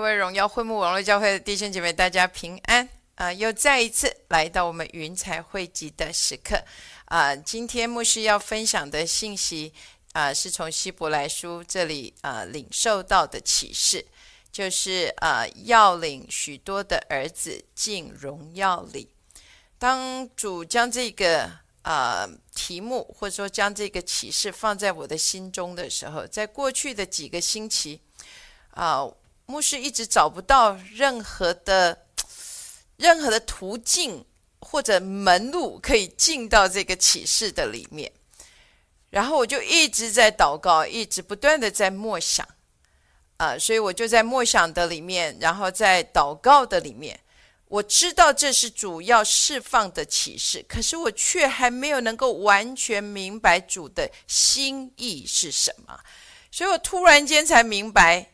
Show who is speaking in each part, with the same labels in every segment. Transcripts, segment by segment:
Speaker 1: 各位荣耀会幕网络教会的弟兄姐妹，大家平安啊！又再一次来到我们云彩汇集的时刻啊！今天牧师要分享的信息啊，是从希伯来书这里啊领受到的启示，就是啊要领许多的儿子进荣耀里。当主将这个啊题目或者说将这个启示放在我的心中的时候，在过去的几个星期啊。牧师一直找不到任何的、任何的途径或者门路可以进到这个启示的里面，然后我就一直在祷告，一直不断的在默想，啊，所以我就在默想的里面，然后在祷告的里面，我知道这是主要释放的启示，可是我却还没有能够完全明白主的心意是什么，所以我突然间才明白。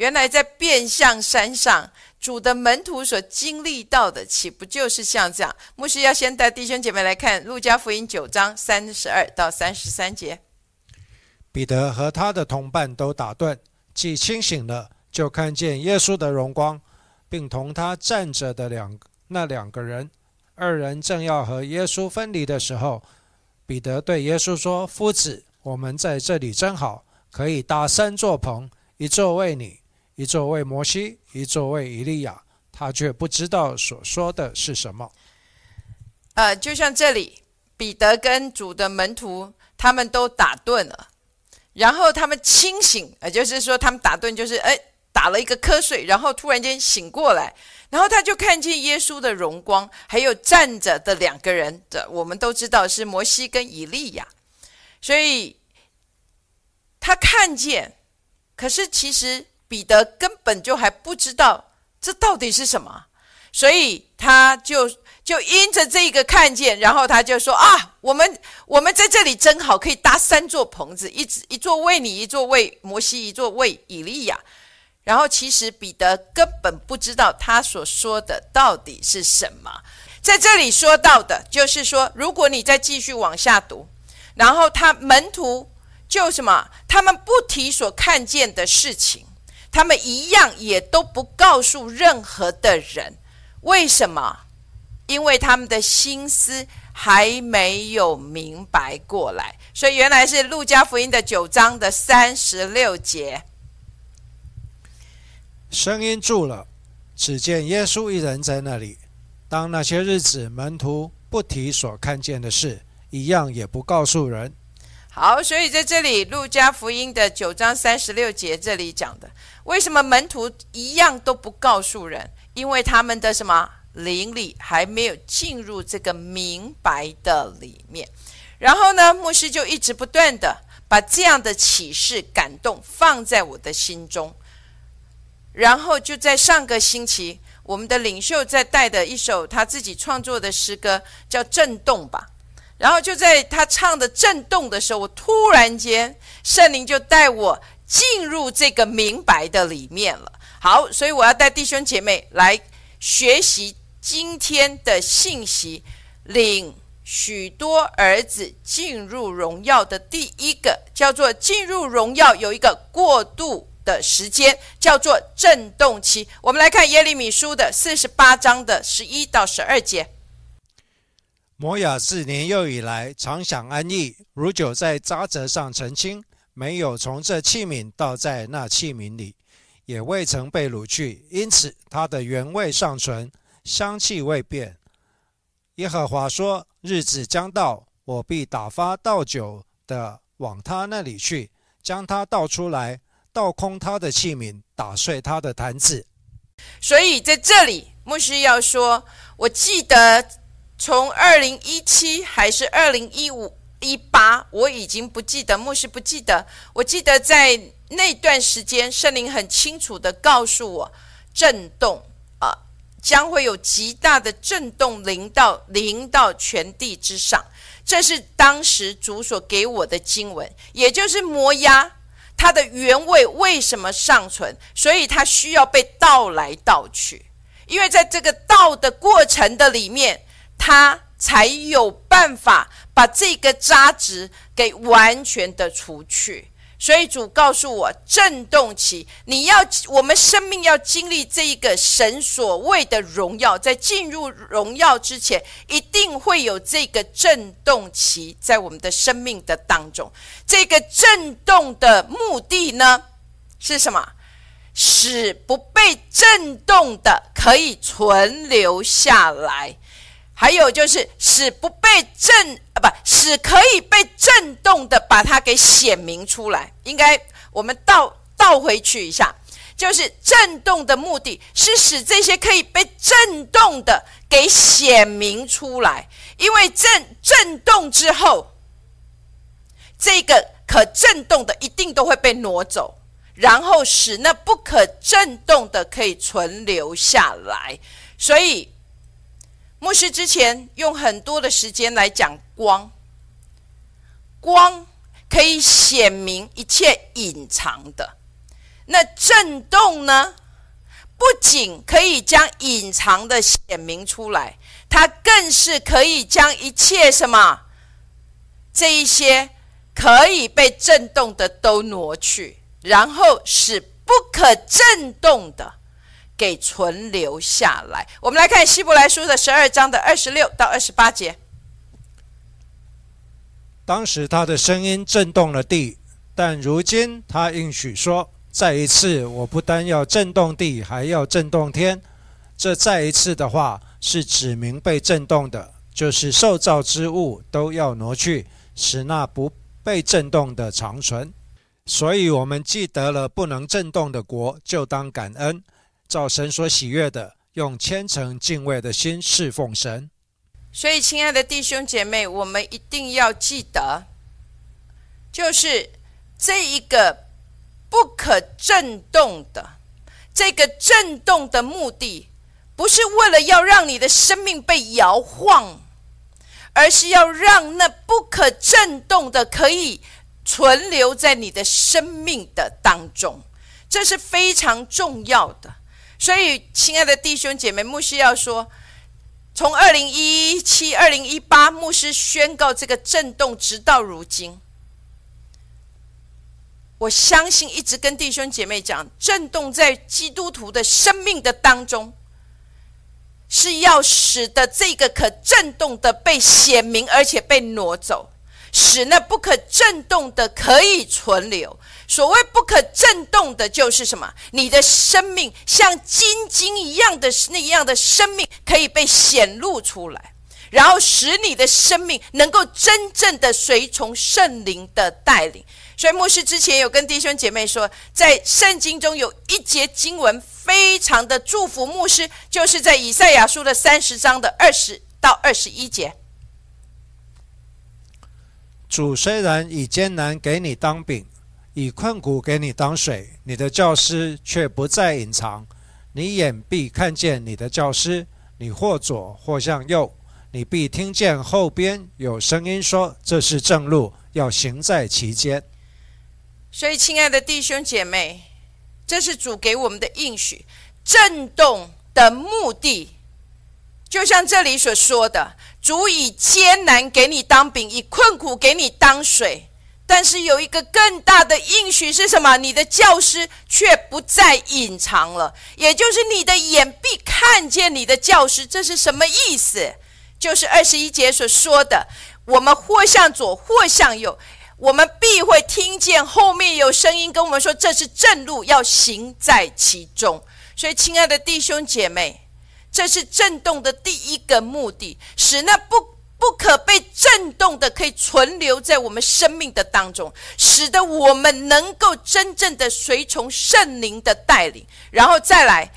Speaker 1: 原来在变相山上，主的门徒所经历到的，岂不就是像这样？牧师要先带弟兄姐妹来看《路加福音》九章三十二到三十三节。
Speaker 2: 彼得和他的同伴都打断，既清醒了，就看见耶稣的荣光，并同他站着的两那两个人。二人正要和耶稣分离的时候，彼得对耶稣说：“夫子，我们在这里真好，可以搭三座棚，一座为你。”一座为摩西，一座为以利亚，他却不知道所说的是什么。
Speaker 1: 呃，就像这里，彼得跟主的门徒他们都打盹了，然后他们清醒，也就是说，他们打盹就是哎打了一个瞌睡，然后突然间醒过来，然后他就看见耶稣的荣光，还有站着的两个人的，我们都知道是摩西跟以利亚，所以他看见，可是其实。彼得根本就还不知道这到底是什么，所以他就就因着这个看见，然后他就说啊，我们我们在这里真好，可以搭三座棚子，一一座为你，一座为摩西，一座为以利亚。然后其实彼得根本不知道他所说的到底是什么，在这里说到的就是说，如果你再继续往下读，然后他门徒就什么，他们不提所看见的事情。他们一样也都不告诉任何的人，为什么？因为他们的心思还没有明白过来。所以原来是路加福音的九章的三十六节。
Speaker 2: 声音住了，只见耶稣一人在那里。当那些日子，门徒不提所看见的事，一样也不告诉人。
Speaker 1: 好，所以在这里，路加福音的九章三十六节这里讲的。为什么门徒一样都不告诉人？因为他们的什么灵里还没有进入这个明白的里面。然后呢，牧师就一直不断的把这样的启示感动放在我的心中。然后就在上个星期，我们的领袖在带的一首他自己创作的诗歌，叫《震动》吧。然后就在他唱的《震动》的时候，我突然间圣灵就带我。进入这个明白的里面了。好，所以我要带弟兄姐妹来学习今天的信息，领许多儿子进入荣耀的第一个叫做进入荣耀，有一个过渡的时间，叫做震动期。我们来看耶利米书的四十八章的十一到十二节。
Speaker 2: 摩亚自年幼以来，常享安逸，如酒在渣泽上澄清。没有从这器皿倒在那器皿里，也未曾被掳去，因此它的原味尚存，香气未变。耶和华说：“日子将到，我必打发倒酒的往他那里去，将他倒出来，倒空他的器皿，打碎他的坛子。”
Speaker 1: 所以在这里，牧师要说：“我记得从二零一七还是二零一五。”一八，我已经不记得，牧师不记得。我记得在那段时间，圣灵很清楚的告诉我，震动啊，将会有极大的震动临到临到全地之上。这是当时主所给我的经文，也就是摩押它的原味为什么尚存，所以它需要被倒来倒去，因为在这个倒的过程的里面，他。才有办法把这个渣质给完全的除去，所以主告诉我，震动期，你要我们生命要经历这一个神所谓的荣耀，在进入荣耀之前，一定会有这个震动期在我们的生命的当中。这个震动的目的呢，是什么？使不被震动的可以存留下来。还有就是使不被震啊，不使可以被震动的，把它给显明出来。应该我们倒倒回去一下，就是震动的目的是使这些可以被震动的给显明出来。因为震震动之后，这个可震动的一定都会被挪走，然后使那不可震动的可以存留下来。所以。牧师之前用很多的时间来讲光，光可以显明一切隐藏的。那震动呢？不仅可以将隐藏的显明出来，它更是可以将一切什么这一些可以被震动的都挪去，然后使不可震动的。给存留下来。我们来看希伯来书的十二章的二十六到二十八节。
Speaker 2: 当时他的声音震动了地，但如今他应许说：“再一次，我不单要震动地，还要震动天。”这再一次的话，是指明被震动的，就是受造之物都要挪去，使那不被震动的长存。所以，我们既得了不能震动的国，就当感恩。照神所喜悦的，用虔诚敬畏的心侍奉神。
Speaker 1: 所以，亲爱的弟兄姐妹，我们一定要记得，就是这一个不可震动的，这个震动的目的，不是为了要让你的生命被摇晃，而是要让那不可震动的可以存留在你的生命的当中，这是非常重要的。所以，亲爱的弟兄姐妹，牧师要说，从二零一七、二零一八，牧师宣告这个震动，直到如今，我相信一直跟弟兄姐妹讲，震动在基督徒的生命的当中，是要使得这个可震动的被显明，而且被挪走，使那不可震动的可以存留。所谓不可震动的，就是什么？你的生命像金晶一样的那样的生命，可以被显露出来，然后使你的生命能够真正的随从圣灵的带领。所以牧师之前有跟弟兄姐妹说，在圣经中有一节经文非常的祝福牧师，就是在以赛亚书的三十章的二十到二十一节。
Speaker 2: 主虽然以艰难给你当饼。以困苦给你当水，你的教师却不再隐藏。你眼必看见你的教师，你或左或向右，你必听见后边有声音说：“这是正路，要行在其间。”
Speaker 1: 所以，亲爱的弟兄姐妹，这是主给我们的应许。震动的目的，就像这里所说的：“主以艰难给你当饼，以困苦给你当水。”但是有一个更大的应许是什么？你的教师却不再隐藏了，也就是你的眼必看见你的教师。这是什么意思？就是二十一节所说的：我们或向左，或向右，我们必会听见后面有声音跟我们说：“这是正路，要行在其中。”所以，亲爱的弟兄姐妹，这是震动的第一个目的，使那不。不可被震动的，可以存留在我们生命的当中，使得我们能够真正的随从圣灵的带领。然后再来，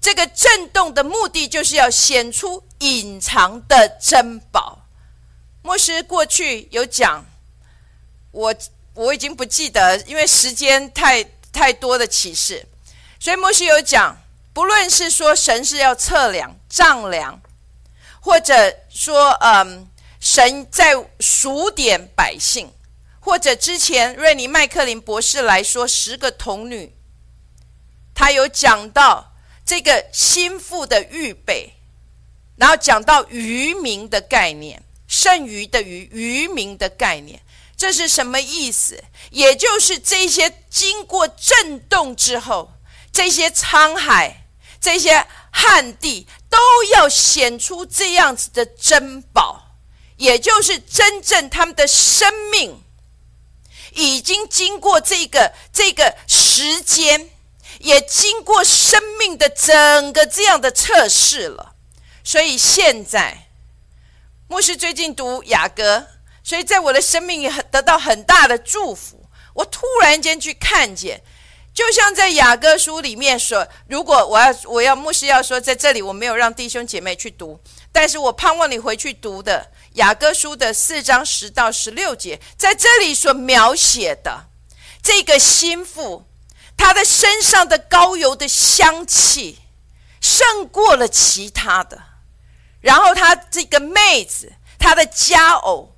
Speaker 1: 这个震动的目的就是要显出隐藏的珍宝。牧师过去有讲，我我已经不记得，因为时间太太多的启示，所以牧师有讲，不论是说神是要测量丈量。或者说，嗯，神在数点百姓，或者之前瑞尼麦克林博士来说十个童女，他有讲到这个心腹的预备，然后讲到渔民的概念，剩余的渔渔民的概念，这是什么意思？也就是这些经过震动之后，这些沧海、这些旱地，都要显出这样子的珍宝，也就是真正他们的生命已经经过这个这个时间，也经过生命的整个这样的测试了。所以现在，牧师最近读雅歌。所以在我的生命里很得到很大的祝福。我突然间去看见，就像在雅各书里面说，如果我要我要牧师要说，在这里我没有让弟兄姐妹去读，但是我盼望你回去读的雅各书的四章十到十六节，在这里所描写的这个心腹，他的身上的高油的香气胜过了其他的，然后他这个妹子，他的佳偶。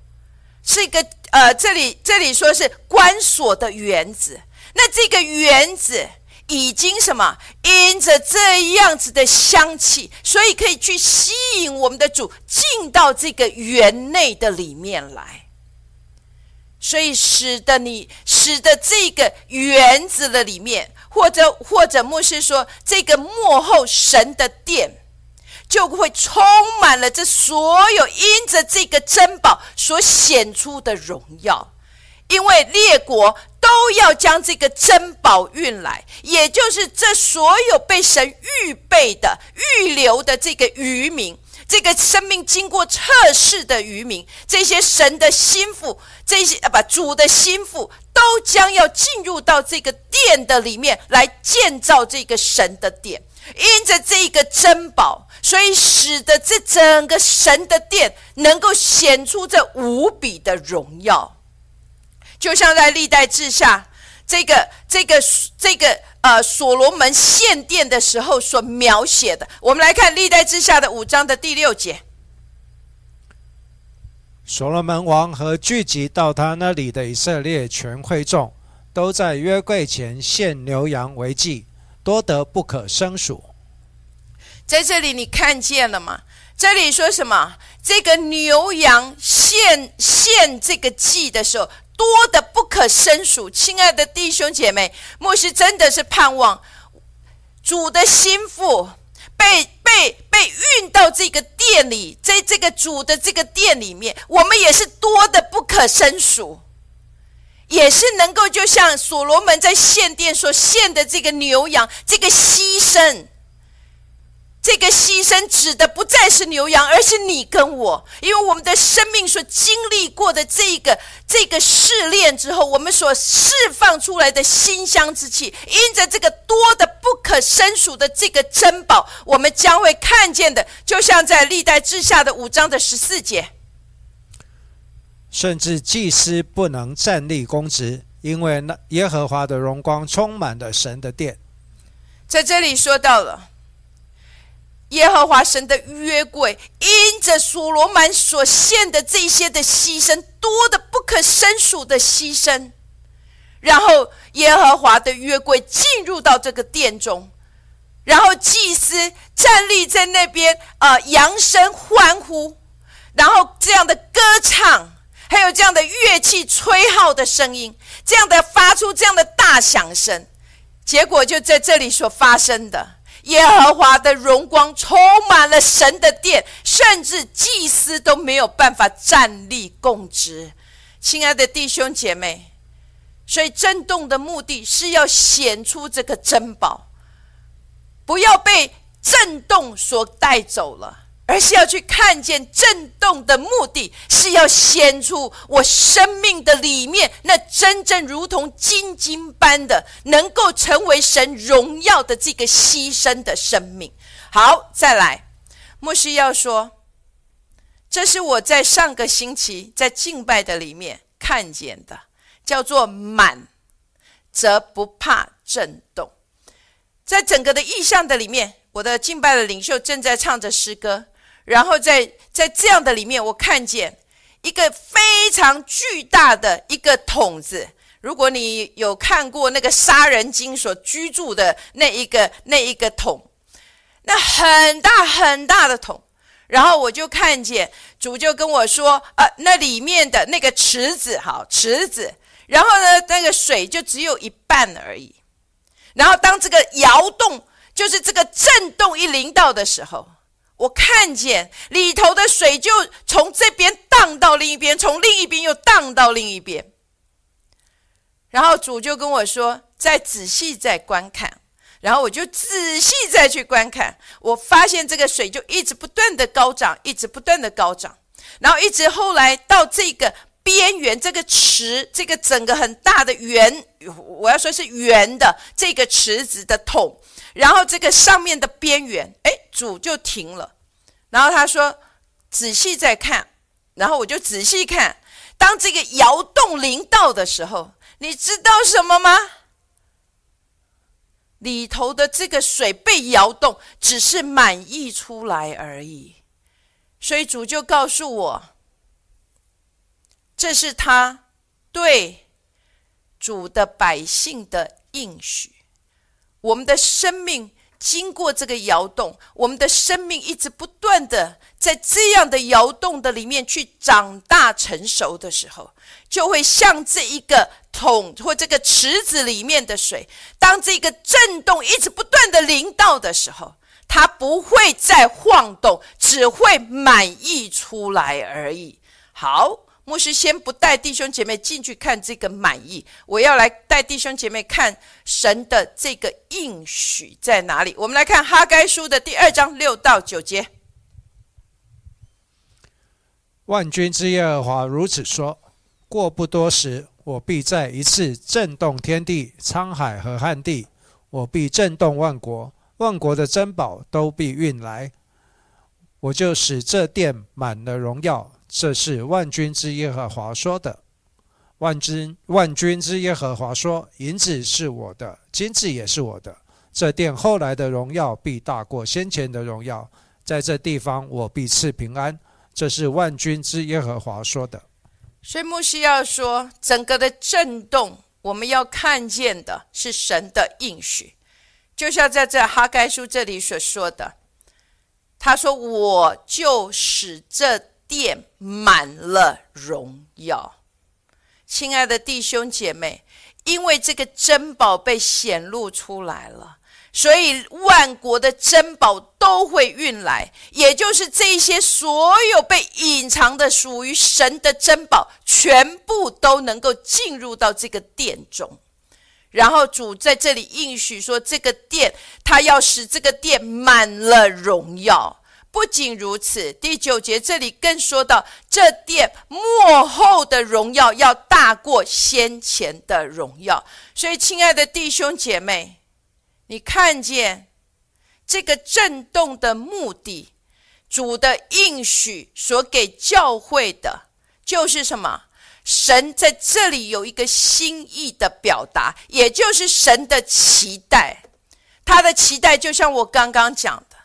Speaker 1: 是一个呃，这里这里说是关锁的园子，那这个园子已经什么？因着这样子的香气，所以可以去吸引我们的主进到这个园内的里面来，所以使得你使得这个园子的里面，或者或者牧师说这个幕后神的殿。就会充满了这所有因着这个珍宝所显出的荣耀，因为列国都要将这个珍宝运来，也就是这所有被神预备的、预留的这个渔民，这个生命经过测试的渔民，这些神的心腹，这些啊不主的心腹，都将要进入到这个殿的里面来建造这个神的殿。因着这个珍宝，所以使得这整个神的殿能够显出这无比的荣耀，就像在历代志下这个这个这个呃所罗门献殿的时候所描写的。我们来看历代志下的五章的第六节：
Speaker 2: 所罗门王和聚集到他那里的以色列全会众，都在约柜前献牛羊为祭。多得不可胜数，
Speaker 1: 在这里你看见了吗？这里说什么？这个牛羊献献这个祭的时候，多的不可胜数。亲爱的弟兄姐妹，牧师真的是盼望主的心腹被被被运到这个店里，在这个主的这个店里面，我们也是多的不可胜数。也是能够，就像所罗门在献殿所献的这个牛羊，这个牺牲，这个牺牲指的不再是牛羊，而是你跟我，因为我们的生命所经历过的这个这个试炼之后，我们所释放出来的馨香之气，因着这个多的不可胜数的这个珍宝，我们将会看见的，就像在历代之下的五章的十四节。
Speaker 2: 甚至祭司不能站立公职，因为那耶和华的荣光充满了神的殿。
Speaker 1: 在这里说到了耶和华神的约柜，因着所罗门所献的这些的牺牲，多的不可胜数的牺牲，然后耶和华的约柜进入到这个殿中，然后祭司站立在那边啊，扬声欢呼，然后这样的歌唱。还有这样的乐器吹号的声音，这样的发出这样的大响声，结果就在这里所发生的，耶和华的荣光充满了神的殿，甚至祭司都没有办法站立供职。亲爱的弟兄姐妹，所以震动的目的是要显出这个珍宝，不要被震动所带走了。而是要去看见震动的目的，是要显出我生命的里面那真正如同金金般的，能够成为神荣耀的这个牺牲的生命。好，再来，牧师要说，这是我在上个星期在敬拜的里面看见的，叫做满，则不怕震动。在整个的意象的里面，我的敬拜的领袖正在唱着诗歌。然后在在这样的里面，我看见一个非常巨大的一个桶子。如果你有看过那个杀人精所居住的那一个那一个桶，那很大很大的桶。然后我就看见主就跟我说：“啊，那里面的那个池子，好池子，然后呢，那个水就只有一半而已。然后当这个摇动，就是这个震动一临到的时候，我看见里头的水就从这边荡到另一边，从另一边又荡到另一边。然后主就跟我说：再仔细再观看。”然后我就仔细再去观看，我发现这个水就一直不断的高涨，一直不断的高涨，然后一直后来到这个边缘，这个池，这个整个很大的圆，我要说是圆的这个池子的桶，然后这个上面的边缘，哎，主就停了，然后他说仔细再看，然后我就仔细看，当这个摇动临到的时候，你知道什么吗？里头的这个水被摇动，只是满溢出来而已。所以主就告诉我，这是他对主的百姓的应许。我们的生命经过这个摇动，我们的生命一直不断的在这样的摇动的里面去长大成熟的时候。就会像这一个桶或这个池子里面的水，当这个震动一直不断的淋到的时候，它不会再晃动，只会满溢出来而已。好，牧师先不带弟兄姐妹进去看这个满意，我要来带弟兄姐妹看神的这个应许在哪里。我们来看哈该书的第二章六到九节。
Speaker 2: 万军之耶和华如此说。过不多时，我必再一次震动天地、沧海和旱地；我必震动万国，万国的珍宝都必运来。我就使这殿满了荣耀。这是万军之耶和华说的。万军万军之耶和华说：银子是我的，金子也是我的。这殿后来的荣耀必大过先前的荣耀。在这地方，我必赐平安。这是万军之耶和华说的。
Speaker 1: 所以牧师要说，整个的震动，我们要看见的是神的应许，就像在这哈该书这里所说的，他说：“我就使这殿满了荣耀。”亲爱的弟兄姐妹，因为这个珍宝被显露出来了。所以万国的珍宝都会运来，也就是这些所有被隐藏的属于神的珍宝，全部都能够进入到这个殿中。然后主在这里应许说，这个殿他要使这个殿满了荣耀。不仅如此，第九节这里更说到，这殿幕后的荣耀要大过先前的荣耀。所以，亲爱的弟兄姐妹。你看见这个震动的目的，主的应许所给教会的，就是什么？神在这里有一个心意的表达，也就是神的期待。他的期待就像我刚刚讲的，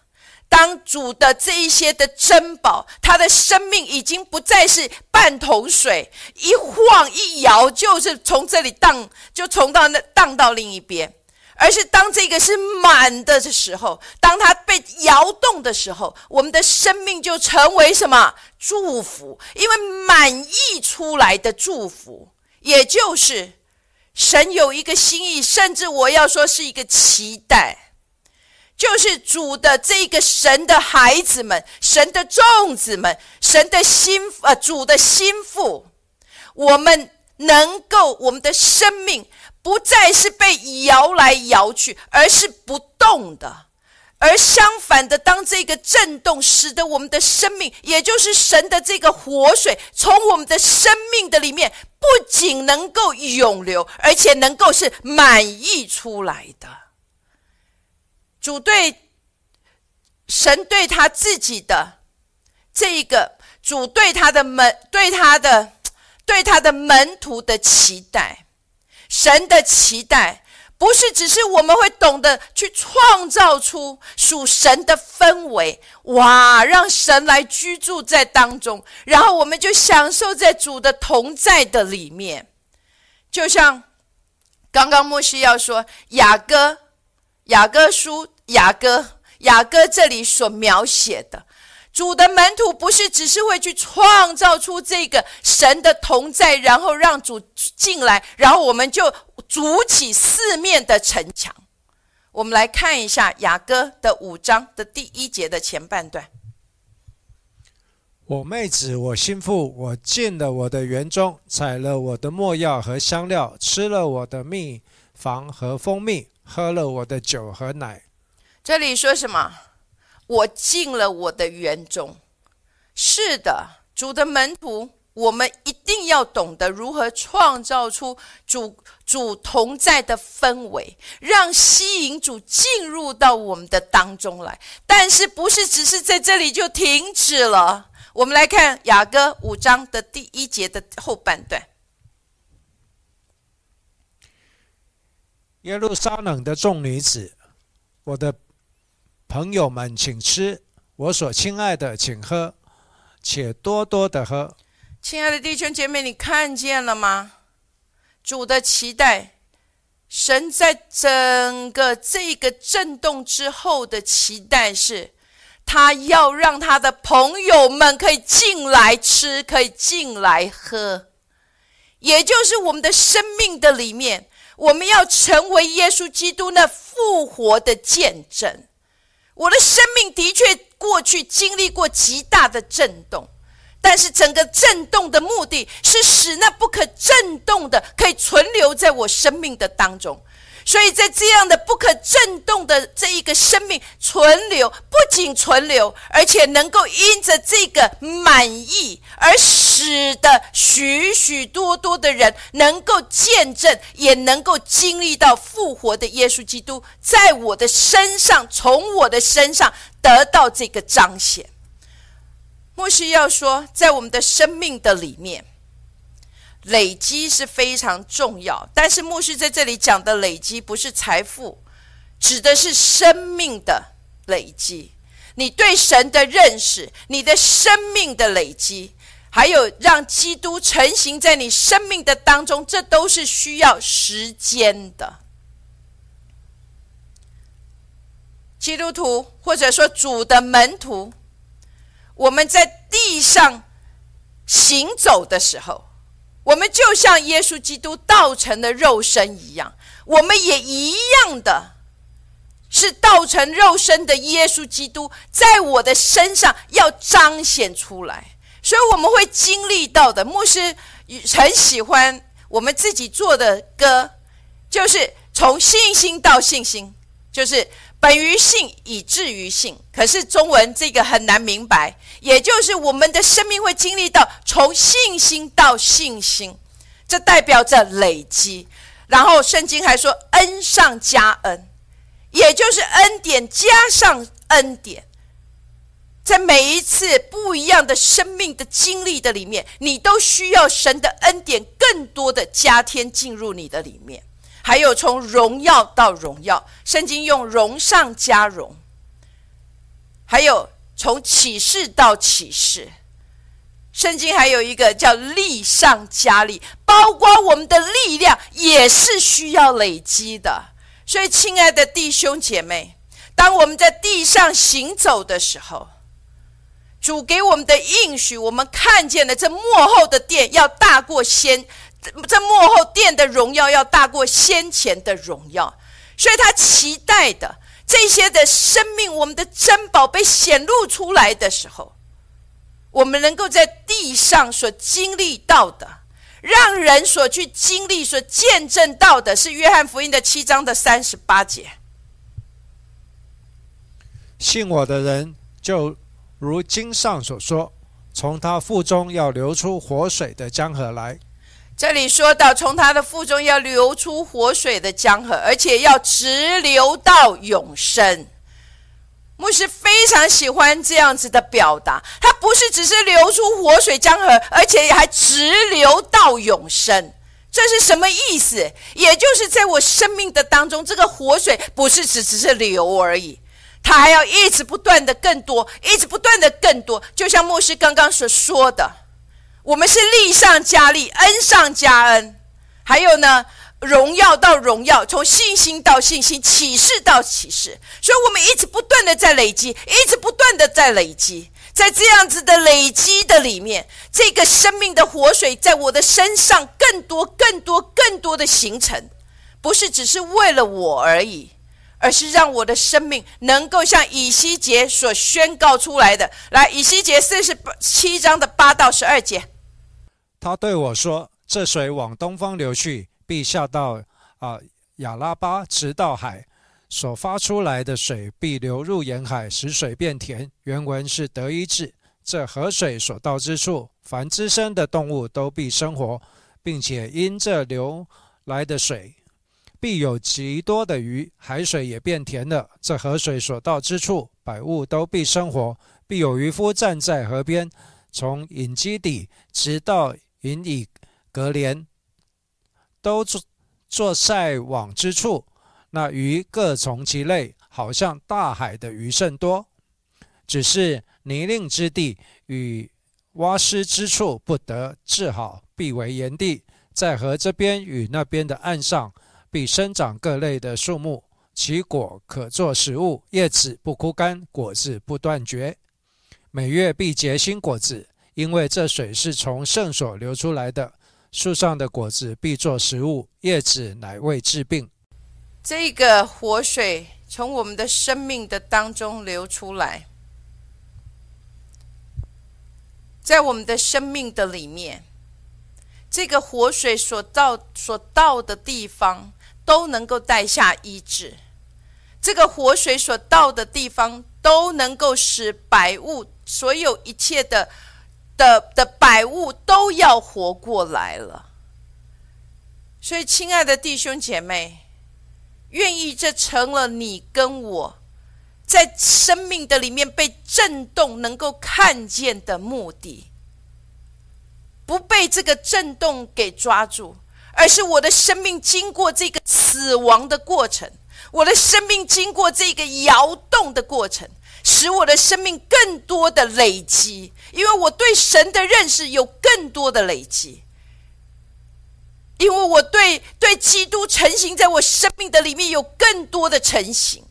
Speaker 1: 当主的这一些的珍宝，他的生命已经不再是半桶水，一晃一摇就是从这里荡，就从到那荡到另一边。而是当这个是满的的时候，当它被摇动的时候，我们的生命就成为什么祝福？因为满溢出来的祝福，也就是神有一个心意，甚至我要说是一个期待，就是主的这个神的孩子们、神的众子们、神的心呃主的心腹，我们能够我们的生命。不再是被摇来摇去，而是不动的；而相反的，当这个震动使得我们的生命，也就是神的这个活水，从我们的生命的里面，不仅能够永流，而且能够是满溢出来的。主对神对他自己的这一个主对他的门对他的对他的门徒的期待。神的期待不是只是我们会懂得去创造出属神的氛围，哇，让神来居住在当中，然后我们就享受在主的同在的里面。就像刚刚莫西要说雅歌，雅歌书，雅歌，雅歌这里所描写的主的门徒不是只是会去创造出这个神的同在，然后让主进来，然后我们就筑起四面的城墙。我们来看一下雅歌的五章的第一节的前半段。
Speaker 2: 我妹子，我心腹，我进了我的园中，采了我的墨药和香料，吃了我的蜜房和蜂蜜，喝了我的酒和奶。
Speaker 1: 这里说什么？我进了我的园中。是的，主的门徒，我们一定要懂得如何创造出主主同在的氛围，让吸引主进入到我们的当中来。但是，不是只是在这里就停止了。我们来看雅歌五章的第一节的后半段。
Speaker 2: 耶路撒冷的众女子，我的朋友们，请吃；我所亲爱的，请喝，且多多的喝。
Speaker 1: 亲爱的弟兄姐妹，你看见了吗？主的期待，神在整个这个震动之后的期待是。他要让他的朋友们可以进来吃，可以进来喝，也就是我们的生命的里面，我们要成为耶稣基督那复活的见证。我的生命的确过去经历过极大的震动，但是整个震动的目的是使那不可震动的可以存留在我生命的当中。所以在这样的不可震动的这一个生命存留，不仅存留，而且能够因着这个满意，而使得许许多多的人能够见证，也能够经历到复活的耶稣基督在我的身上，从我的身上得到这个彰显。牧师要说，在我们的生命的里面。累积是非常重要，但是牧师在这里讲的累积不是财富，指的是生命的累积。你对神的认识，你的生命的累积，还有让基督成型在你生命的当中，这都是需要时间的。基督徒或者说主的门徒，我们在地上行走的时候。我们就像耶稣基督道成的肉身一样，我们也一样的，是道成肉身的耶稣基督在我的身上要彰显出来，所以我们会经历到的。牧师很喜欢我们自己做的歌，就是从信心到信心，就是。本于性，以至于性。可是中文这个很难明白，也就是我们的生命会经历到从信心到信心，这代表着累积。然后圣经还说恩上加恩，也就是恩典加上恩典，在每一次不一样的生命的经历的里面，你都需要神的恩典更多的加添进入你的里面。还有从荣耀到荣耀，圣经用荣上加荣；还有从启示到启示，圣经还有一个叫力上加力，包括我们的力量也是需要累积的。所以，亲爱的弟兄姐妹，当我们在地上行走的时候，主给我们的应许，我们看见了这幕后的殿要大过先。这幕后殿的荣耀要大过先前的荣耀，所以他期待的这些的生命，我们的珍宝被显露出来的时候，我们能够在地上所经历到的，让人所去经历、所见证到的，是约翰福音的七章的三十八节。
Speaker 2: 信我的人，就如经上所说，从他腹中要流出活水的江河来。
Speaker 1: 这里说到，从他的腹中要流出活水的江河，而且要直流到永生。牧师非常喜欢这样子的表达，他不是只是流出活水江河，而且还直流到永生。这是什么意思？也就是在我生命的当中，这个活水不是只只是流而已，它还要一直不断的更多，一直不断的更多。就像牧师刚刚所说的。我们是力上加力，恩上加恩，还有呢，荣耀到荣耀，从信心到信心，启示到启示，所以我们一直不断的在累积，一直不断的在累积。在这样子的累积的里面，这个生命的活水在我的身上更多、更多、更多的形成，不是只是为了我而已，而是让我的生命能够像以西结所宣告出来的。来，以西结四十七章的八到十二节，
Speaker 2: 他对我说：“这水往东方流去，必下到啊亚拉巴，直到海。”所发出来的水必流入沿海，使水变甜。原文是德意志。这河水所到之处，凡滋生的动物都必生活，并且因这流来的水，必有极多的鱼。海水也变甜了。这河水所到之处，百物都必生活，必有渔夫站在河边，从隐基底直到隐以格连，都坐坐晒网之处。那鱼各从其类，好像大海的鱼甚多，只是泥泞之地与洼湿之处不得治好，必为炎地。在河这边与那边的岸上，必生长各类的树木，其果可作食物，叶子不枯干，果子不断绝。每月必结新果子，因为这水是从圣所流出来的。树上的果子必作食物，叶子乃为治病。
Speaker 1: 这个活水从我们的生命的当中流出来，在我们的生命的里面，这个活水所到所到的地方都能够带下医治；这个活水所到的地方都能够使百物所有一切的的的百物都要活过来了。所以，亲爱的弟兄姐妹。愿意，这成了你跟我在生命的里面被震动、能够看见的目的，不被这个震动给抓住，而是我的生命经过这个死亡的过程，我的生命经过这个摇动的过程，使我的生命更多的累积，因为我对神的认识有更多的累积。因为我对对基督成型在我生命的里面有更多的成型，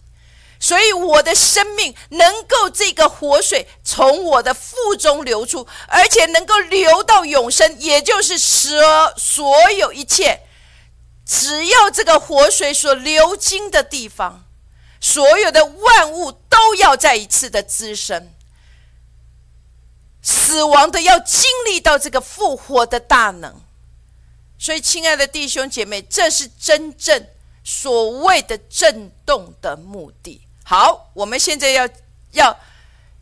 Speaker 1: 所以我的生命能够这个活水从我的腹中流出，而且能够流到永生，也就是说，所有一切，只要这个活水所流经的地方，所有的万物都要再一次的滋生，死亡的要经历到这个复活的大能。所以，亲爱的弟兄姐妹，这是真正所谓的震动的目的。好，我们现在要要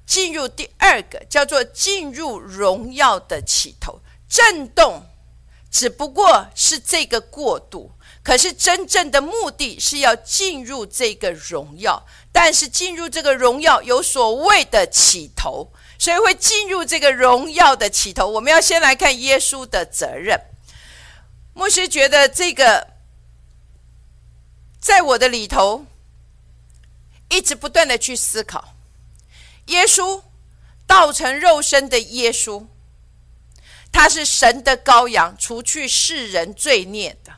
Speaker 1: 进入第二个，叫做进入荣耀的起头。震动只不过是这个过渡，可是真正的目的是要进入这个荣耀。但是进入这个荣耀有所谓的起头，所以会进入这个荣耀的起头。我们要先来看耶稣的责任。牧师觉得这个，在我的里头，一直不断的去思考，耶稣道成肉身的耶稣，他是神的羔羊，除去世人罪孽的，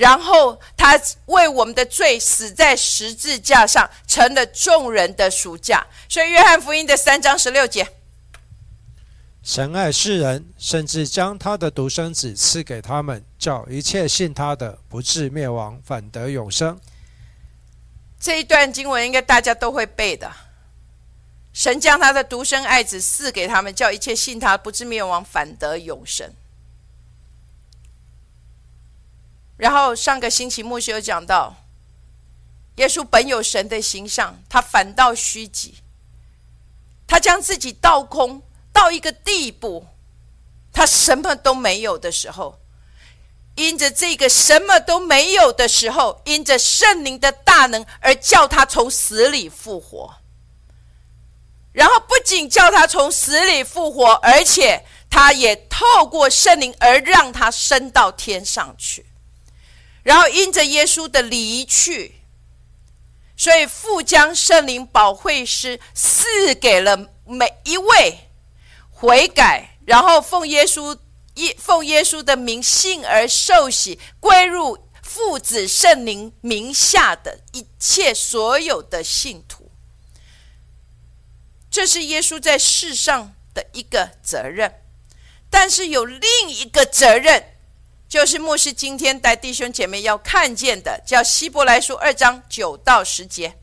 Speaker 1: 然后他为我们的罪死在十字架上，成了众人的赎价。所以，约翰福音的三章十六节。
Speaker 2: 神爱世人，甚至将他的独生子赐给他们，叫一切信他的不至灭亡，反得永生。
Speaker 1: 这一段经文应该大家都会背的。神将他的独生爱子赐给他们，叫一切信他不至灭亡，反得永生。然后上个星期牧师有讲到，耶稣本有神的形象，他反倒虚己，他将自己倒空。到一个地步，他什么都没有的时候，因着这个什么都没有的时候，因着圣灵的大能而叫他从死里复活。然后不仅叫他从死里复活，而且他也透过圣灵而让他升到天上去。然后因着耶稣的离去，所以父将圣灵保惠师赐给了每一位。悔改，然后奉耶稣一奉耶稣的名信而受洗，归入父子圣灵名下的一切所有的信徒。这是耶稣在世上的一个责任。但是有另一个责任，就是牧师今天带弟兄姐妹要看见的，叫希伯来书二章九到十节。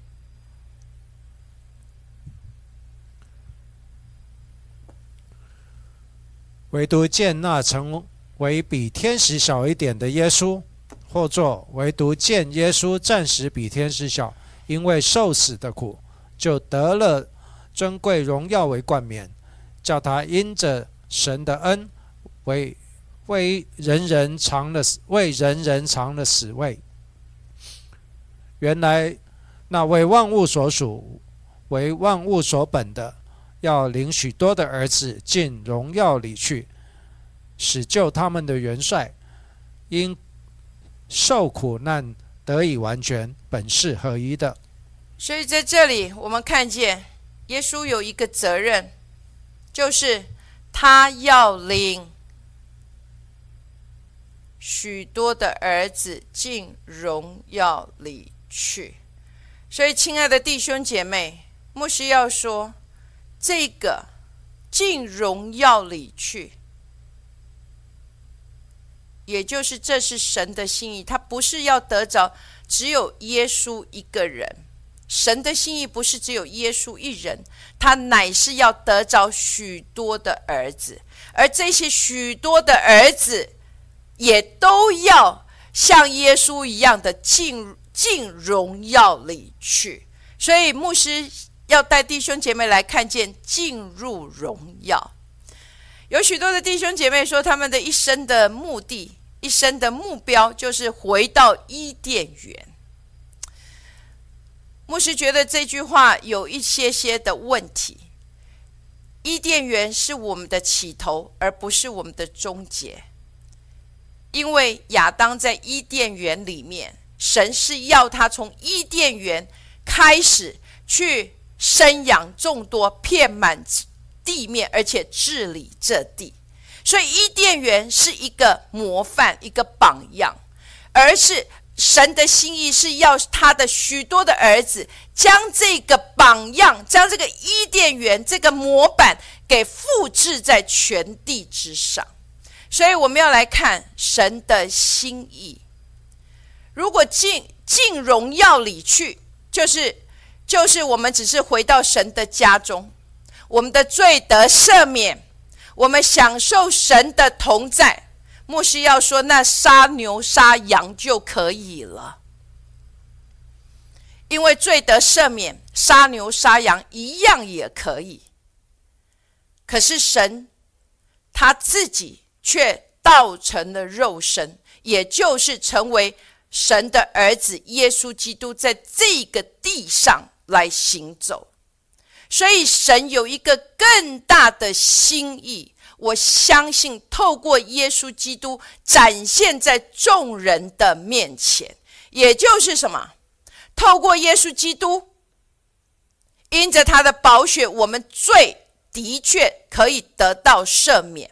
Speaker 2: 唯独见那成为比天使小一点的耶稣，或作唯独见耶稣暂时比天使小，因为受死的苦，就得了尊贵荣耀为冠冕，叫他因着。神的恩为为人人尝了为人人尝了死味。原来那为万物所属、为万物所本的，要领许多的儿子进荣耀里去，使救他们的元帅因受苦难得以完全，本是合一的。
Speaker 1: 所以在这里，我们看见耶稣有一个责任，就是。他要领许多的儿子进荣耀里去，所以，亲爱的弟兄姐妹，牧师要说，这个进荣耀里去，也就是这是神的心意，他不是要得着只有耶稣一个人。神的心意不是只有耶稣一人，他乃是要得着许多的儿子，而这些许多的儿子也都要像耶稣一样的进进荣耀里去。所以牧师要带弟兄姐妹来看见进入荣耀。有许多的弟兄姐妹说，他们的一生的目的、一生的目标，就是回到伊甸园。牧师觉得这句话有一些些的问题。伊甸园是我们的起头，而不是我们的终结。因为亚当在伊甸园里面，神是要他从伊甸园开始去生养众多，遍满地面，而且治理这地。所以伊甸园是一个模范，一个榜样，而是。神的心意是要他的许多的儿子将这个榜样，将这个伊甸园这个模板给复制在全地之上。所以我们要来看神的心意。如果进进荣耀里去，就是就是我们只是回到神的家中，我们的罪得赦免，我们享受神的同在。牧师要说，那杀牛杀羊就可以了，因为罪得赦免，杀牛杀羊一样也可以。可是神他自己却道成了肉身，也就是成为神的儿子耶稣基督，在这个地上来行走。所以神有一个更大的心意。我相信，透过耶稣基督展现在众人的面前，也就是什么？透过耶稣基督，因着他的宝血，我们罪的确可以得到赦免。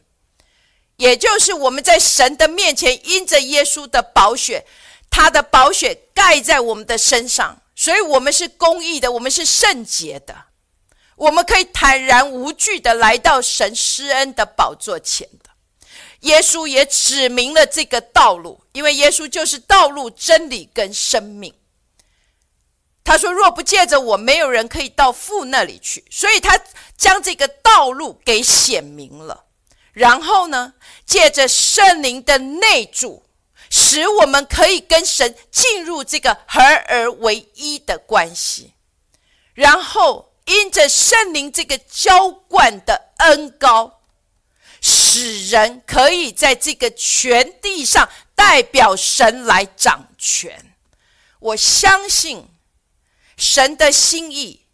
Speaker 1: 也就是我们在神的面前，因着耶稣的宝血，他的宝血盖在我们的身上，所以我们是公义的，我们是圣洁的。我们可以坦然无惧的来到神施恩的宝座前的，耶稣也指明了这个道路，因为耶稣就是道路、真理跟生命。他说：“若不借着我，没有人可以到父那里去。”所以，他将这个道路给显明了。然后呢，借着圣灵的内住，使我们可以跟神进入这个合而为一的关系。然后。因着圣灵这个浇灌的恩高，使人可以在这个全地上代表神来掌权。我相信神的心意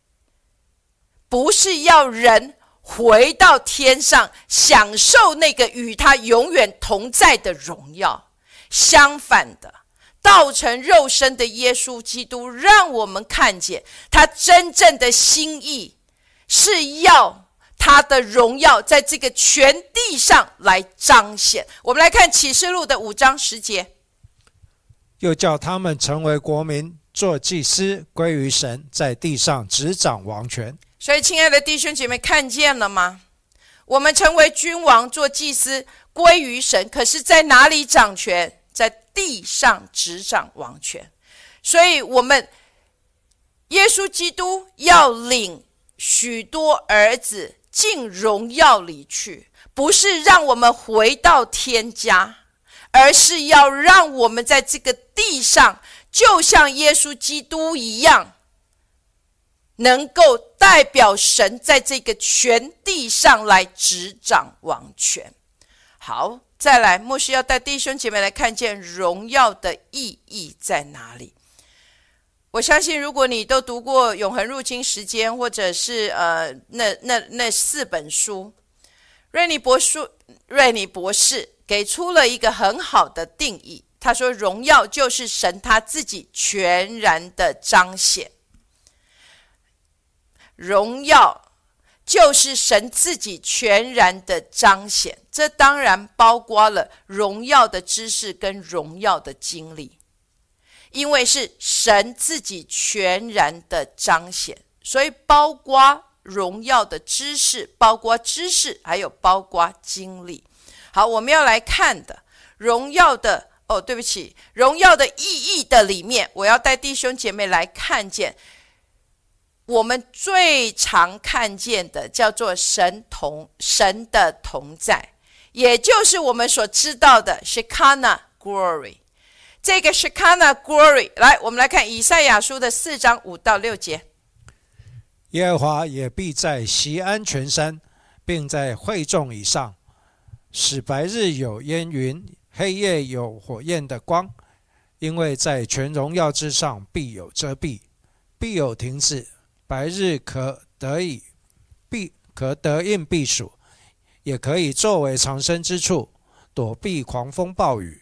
Speaker 1: 不是要人回到天上享受那个与他永远同在的荣耀，相反的。道成肉身的耶稣基督，让我们看见他真正的心意，是要他的荣耀在这个全地上来彰显。我们来看启示录的五章十节，
Speaker 2: 又叫他们成为国民，做祭司，归于神，在地上执掌王权。
Speaker 1: 所以，亲爱的弟兄姐妹，看见了吗？我们成为君王，做祭司，归于神。可是，在哪里掌权？在地上执掌王权。所以，我们耶稣基督要领许多儿子进荣耀里去，不是让我们回到天家，而是要让我们在这个地上，就像耶稣基督一样。能够代表神在这个全地上来执掌王权。好，再来，牧师要带弟兄姐妹来看见荣耀的意义在哪里。我相信，如果你都读过《永恒入侵时间》，或者是呃那那那四本书，瑞尼博士瑞尼博士给出了一个很好的定义。他说：“荣耀就是神他自己全然的彰显。”荣耀就是神自己全然的彰显，这当然包括了荣耀的知识跟荣耀的经历，因为是神自己全然的彰显，所以包括荣耀的知识，包括知识，还有包括经历。好，我们要来看的荣耀的哦，对不起，荣耀的意义的里面，我要带弟兄姐妹来看见。我们最常看见的叫做神同神的同在，也就是我们所知道的 Shekana Glory。这个 Shekana Glory，来，我们来看以赛亚书的四章五到六节。
Speaker 2: 耶和华也必在西安全山，并在会众以上，使白日有烟云，黑夜有火焰的光，因为在全荣耀之上必有遮蔽，必有停止。白日可得以避，可得应避暑，也可以作为藏身之处，躲避狂风暴雨。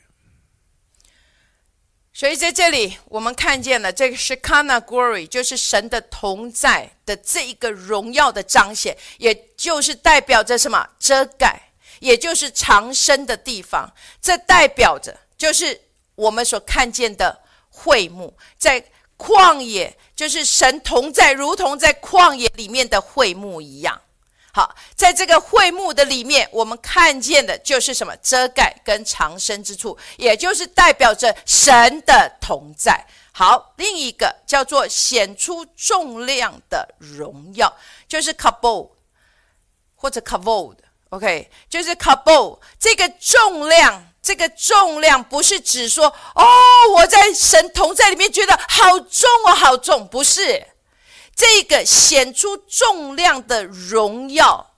Speaker 1: 所以在这里，我们看见了这个是 Kana Gory，就是神的同在的这一个荣耀的彰显，也就是代表着什么遮盖，也就是藏身的地方。这代表着就是我们所看见的会幕，在。旷野就是神同在，如同在旷野里面的会幕一样。好，在这个会幕的里面，我们看见的就是什么？遮盖跟藏身之处，也就是代表着神的同在。好，另一个叫做显出重量的荣耀，就是 kabod 或者 kavod，OK，就是 kabod 这个重量。这个重量不是指说哦，我在神同在里面觉得好重哦，好重，不是这个显出重量的荣耀。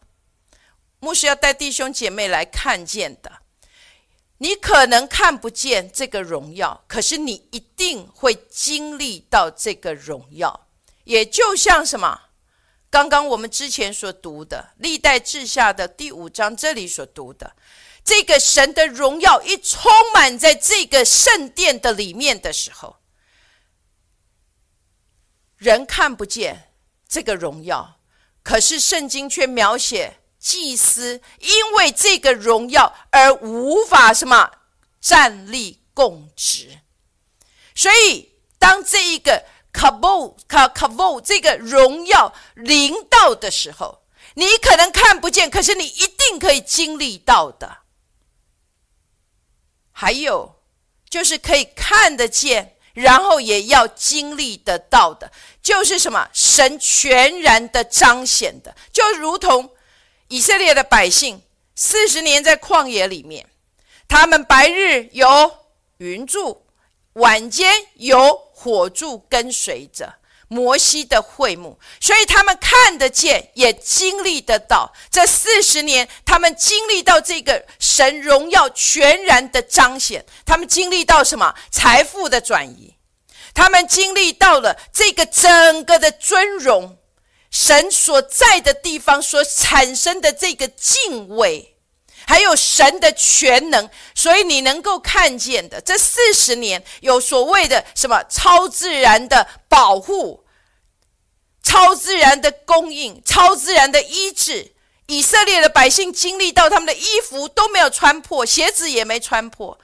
Speaker 1: 牧师要带弟兄姐妹来看见的，你可能看不见这个荣耀，可是你一定会经历到这个荣耀。也就像什么，刚刚我们之前所读的《历代志下》的第五章这里所读的。这个神的荣耀一充满在这个圣殿的里面的时候，人看不见这个荣耀，可是圣经却描写祭司因为这个荣耀而无法什么站立供职。所以，当这一个 kavod 卡 kavod 这个荣耀临到的时候，你可能看不见，可是你一定可以经历到的。还有，就是可以看得见，然后也要经历得到的，就是什么？神全然的彰显的，就如同以色列的百姓四十年在旷野里面，他们白日有云柱，晚间有火柱跟随着。摩西的会幕，所以他们看得见，也经历得到。这四十年，他们经历到这个神荣耀全然的彰显。他们经历到什么？财富的转移。他们经历到了这个整个的尊荣，神所在的地方所产生的这个敬畏。还有神的全能，所以你能够看见的这四十年有所谓的什么超自然的保护、超自然的供应、超自然的医治。以色列的百姓经历到他们的衣服都没有穿破，鞋子也没穿破，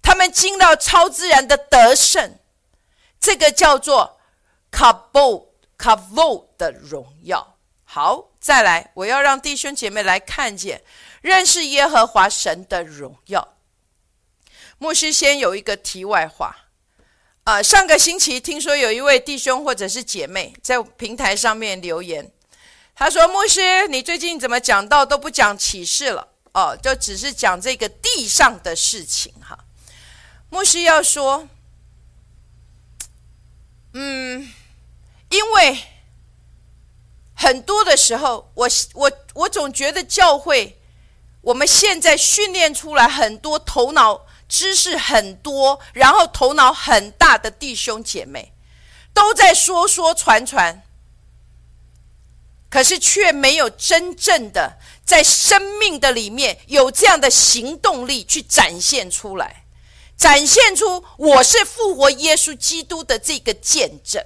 Speaker 1: 他们经到超自然的得胜。这个叫做卡布卡布的荣耀。好，再来，我要让弟兄姐妹来看见认识耶和华神的荣耀。牧师先有一个题外话，啊，上个星期听说有一位弟兄或者是姐妹在平台上面留言，他说：“牧师，你最近怎么讲到都不讲启示了？哦，就只是讲这个地上的事情哈。”牧师要说，嗯，因为很多的时候，我我我总觉得教会我们现在训练出来很多头脑。知识很多，然后头脑很大的弟兄姐妹，都在说说传传，可是却没有真正的在生命的里面有这样的行动力去展现出来，展现出我是复活耶稣基督的这个见证。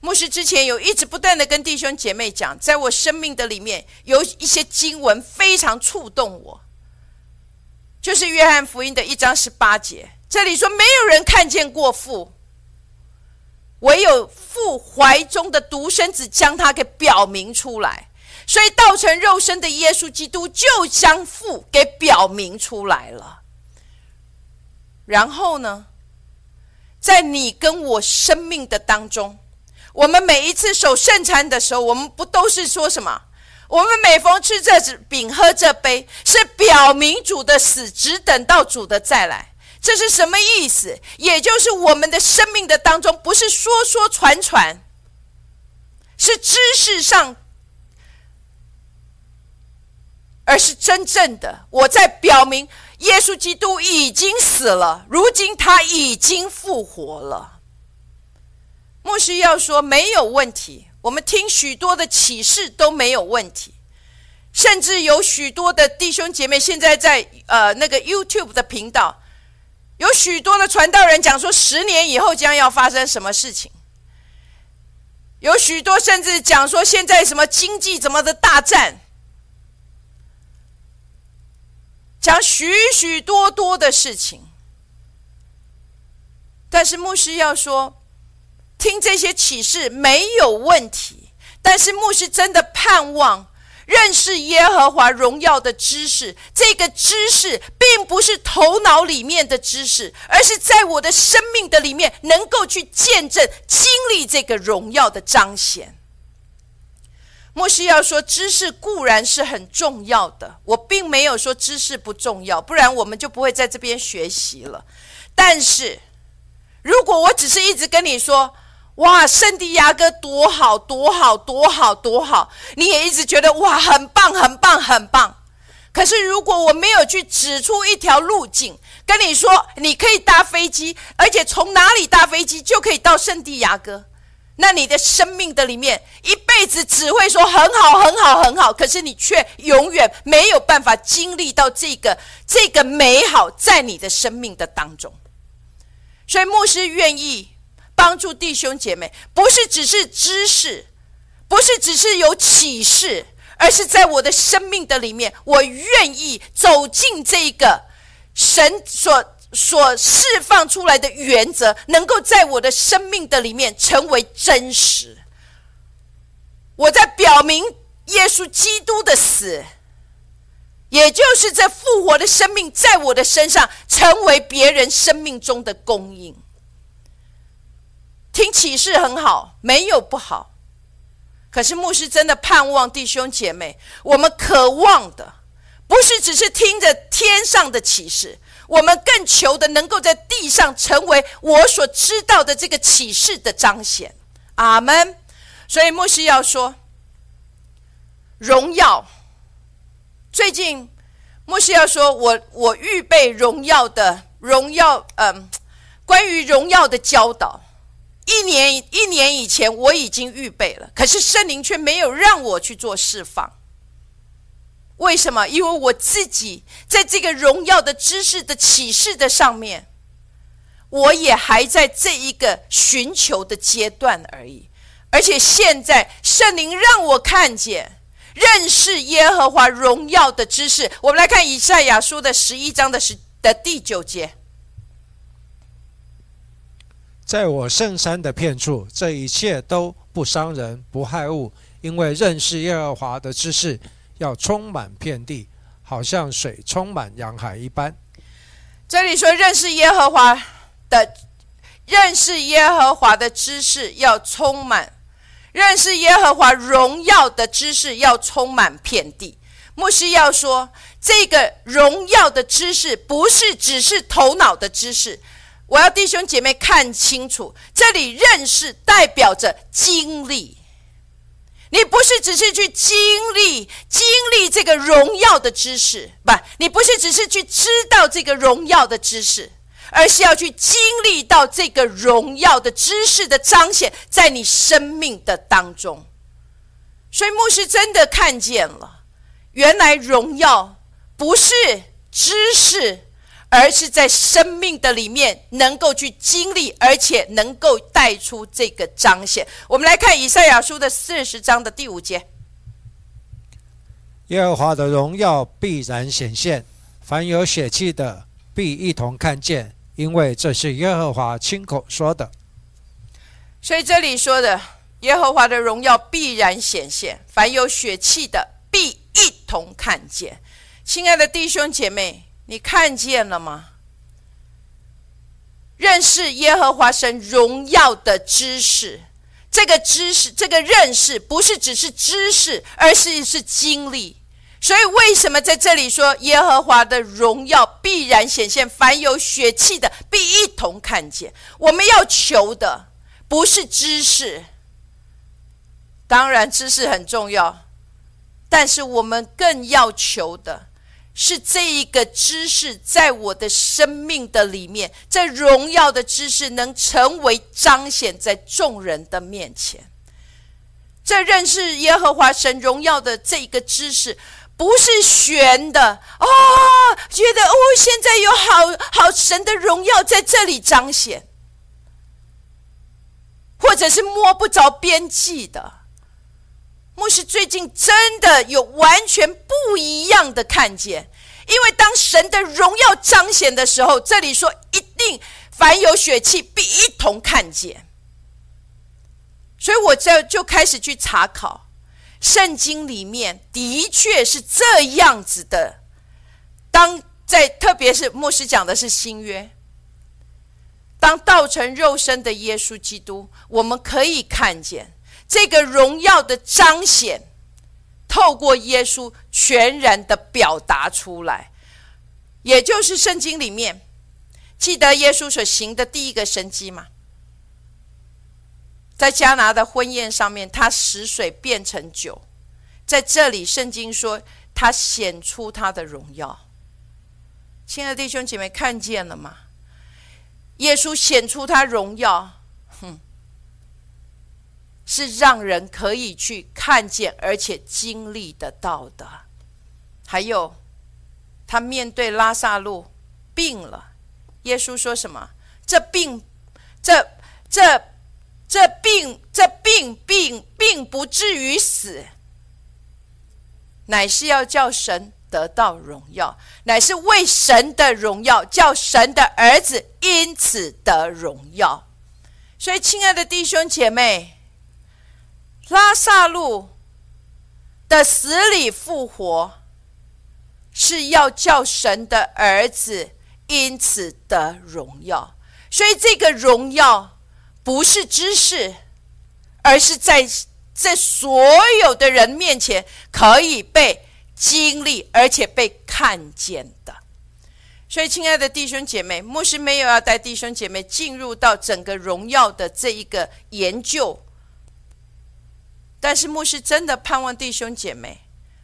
Speaker 1: 牧师之前有一直不断的跟弟兄姐妹讲，在我生命的里面有一些经文非常触动我。就是约翰福音的一章十八节，这里说没有人看见过父，唯有父怀中的独生子将他给表明出来，所以道成肉身的耶稣基督就将父给表明出来了。然后呢，在你跟我生命的当中，我们每一次守圣餐的时候，我们不都是说什么？我们每逢吃这饼、喝这杯，是表明主的死，只等到主的再来。这是什么意思？也就是我们的生命的当中，不是说说传传，是知识上，而是真正的我在表明耶稣基督已经死了，如今他已经复活了。牧师要说没有问题。我们听许多的启示都没有问题，甚至有许多的弟兄姐妹现在在呃那个 YouTube 的频道，有许多的传道人讲说十年以后将要发生什么事情，有许多甚至讲说现在什么经济怎么的大战，讲许许多多的事情，但是牧师要说。听这些启示没有问题，但是牧师真的盼望认识耶和华荣耀的知识。这个知识并不是头脑里面的知识，而是在我的生命的里面能够去见证、经历这个荣耀的彰显。牧师要说，知识固然是很重要的，我并没有说知识不重要，不然我们就不会在这边学习了。但是如果我只是一直跟你说，哇，圣地亚哥多好，多好，多好，多好！你也一直觉得哇，很棒，很棒，很棒。可是如果我没有去指出一条路径，跟你说你可以搭飞机，而且从哪里搭飞机就可以到圣地亚哥，那你的生命的里面一辈子只会说很好，很好，很好。可是你却永远没有办法经历到这个这个美好在你的生命的当中。所以牧师愿意。帮助弟兄姐妹，不是只是知识，不是只是有启示，而是在我的生命的里面，我愿意走进这个神所所释放出来的原则，能够在我的生命的里面成为真实。我在表明耶稣基督的死，也就是这复活的生命，在我的身上成为别人生命中的供应。听启示很好，没有不好。可是牧师真的盼望弟兄姐妹，我们渴望的不是只是听着天上的启示，我们更求的能够在地上成为我所知道的这个启示的彰显。阿门。所以牧师要说，荣耀。最近牧师要说，我我预备荣耀的荣耀，嗯，关于荣耀的教导。一年一年以前我已经预备了，可是圣灵却没有让我去做释放。为什么？因为我自己在这个荣耀的知识的启示的上面，我也还在这一个寻求的阶段而已。而且现在圣灵让我看见认识耶和华荣耀的知识。我们来看以赛亚书的十一章的十的第九节。
Speaker 2: 在我圣山的片处，这一切都不伤人，不害物，因为认识耶和华的知识要充满遍地，好像水充满洋海一般。
Speaker 1: 这里说认识耶和华的认识耶和华的知识要充满，认识耶和华荣耀的知识要充满遍地。牧师要说，这个荣耀的知识不是只是头脑的知识。我要弟兄姐妹看清楚，这里认识代表着经历。你不是只是去经历经历这个荣耀的知识，不，你不是只是去知道这个荣耀的知识，而是要去经历到这个荣耀的知识的彰显在你生命的当中。所以牧师真的看见了，原来荣耀不是知识。而是在生命的里面能够去经历，而且能够带出这个彰显。我们来看以赛亚书的四十章的第五节：
Speaker 2: 耶和华的荣耀必然显现，凡有血气的必一同看见，因为这是耶和华亲口说的。
Speaker 1: 所以这里说的耶和华的荣耀必然显现，凡有血气的必一同看见。亲爱的弟兄姐妹。你看见了吗？认识耶和华神荣耀的知识，这个知识，这个认识，不是只是知识，而是是经历。所以，为什么在这里说耶和华的荣耀必然显现？凡有血气的，必一同看见。我们要求的不是知识，当然知识很重要，但是我们更要求的。是这一个知识，在我的生命的里面，在荣耀的知识能成为彰显在众人的面前。这认识耶和华神荣耀的这个知识，不是悬的哦，觉得哦，现在有好好神的荣耀在这里彰显，或者是摸不着边际的。牧师最近真的有完全不一样的看见，因为当神的荣耀彰显的时候，这里说一定凡有血气必一同看见，所以我这就开始去查考圣经里面的确是这样子的。当在特别是牧师讲的是新约，当道成肉身的耶稣基督，我们可以看见。这个荣耀的彰显，透过耶稣全然的表达出来，也就是圣经里面，记得耶稣所行的第一个神迹吗？在加拿的婚宴上面，他使水变成酒，在这里圣经说他显出他的荣耀。亲爱的弟兄姐妹，看见了吗？耶稣显出他荣耀。哼是让人可以去看见，而且经历得到的。还有，他面对拉萨路病了，耶稣说什么？这病，这这这病，这病病并不至于死，乃是要叫神得到荣耀，乃是为神的荣耀，叫神的儿子因此得荣耀。所以，亲爱的弟兄姐妹。拉萨路的死里复活，是要叫神的儿子因此得荣耀。所以这个荣耀不是知识，而是在在所有的人面前可以被经历，而且被看见的。所以，亲爱的弟兄姐妹，牧师没有要带弟兄姐妹进入到整个荣耀的这一个研究。但是牧师真的盼望弟兄姐妹，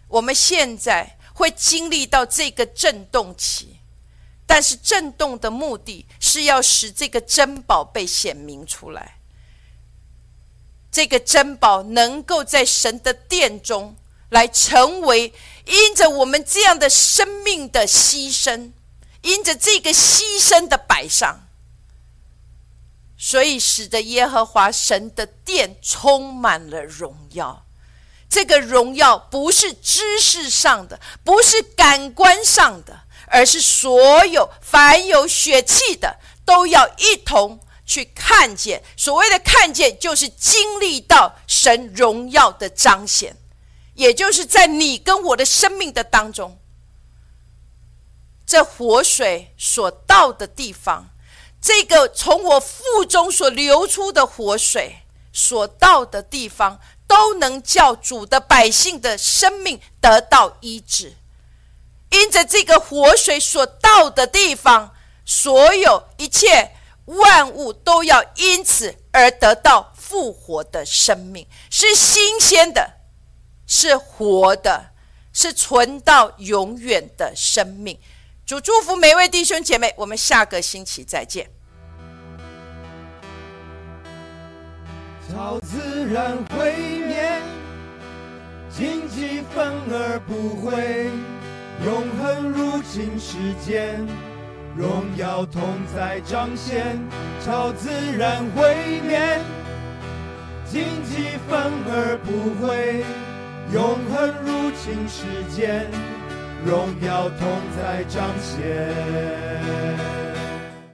Speaker 1: 我们现在会经历到这个震动期，但是震动的目的是要使这个珍宝被显明出来，这个珍宝能够在神的殿中来成为，因着我们这样的生命的牺牲，因着这个牺牲的摆上。所以，使得耶和华神的殿充满了荣耀。这个荣耀不是知识上的，不是感官上的，而是所有凡有血气的都要一同去看见。所谓的看见，就是经历到神荣耀的彰显，也就是在你跟我的生命的当中，这活水所到的地方，这个从我腹中所流出的活水所到的地方，都能叫主的百姓的生命得到医治。因着这个活水所到的地方，所有一切万物都要因此而得到复活的生命，是新鲜的，是活的，是存到永远的生命。主祝福每位弟兄姐妹，我们下个星期再见。
Speaker 3: 超自然毁灭，荆棘反而不会。永恒入侵世间，荣耀同在彰显，超自然毁灭，荆棘反而不会。永恒入侵世间，荣耀同在彰显。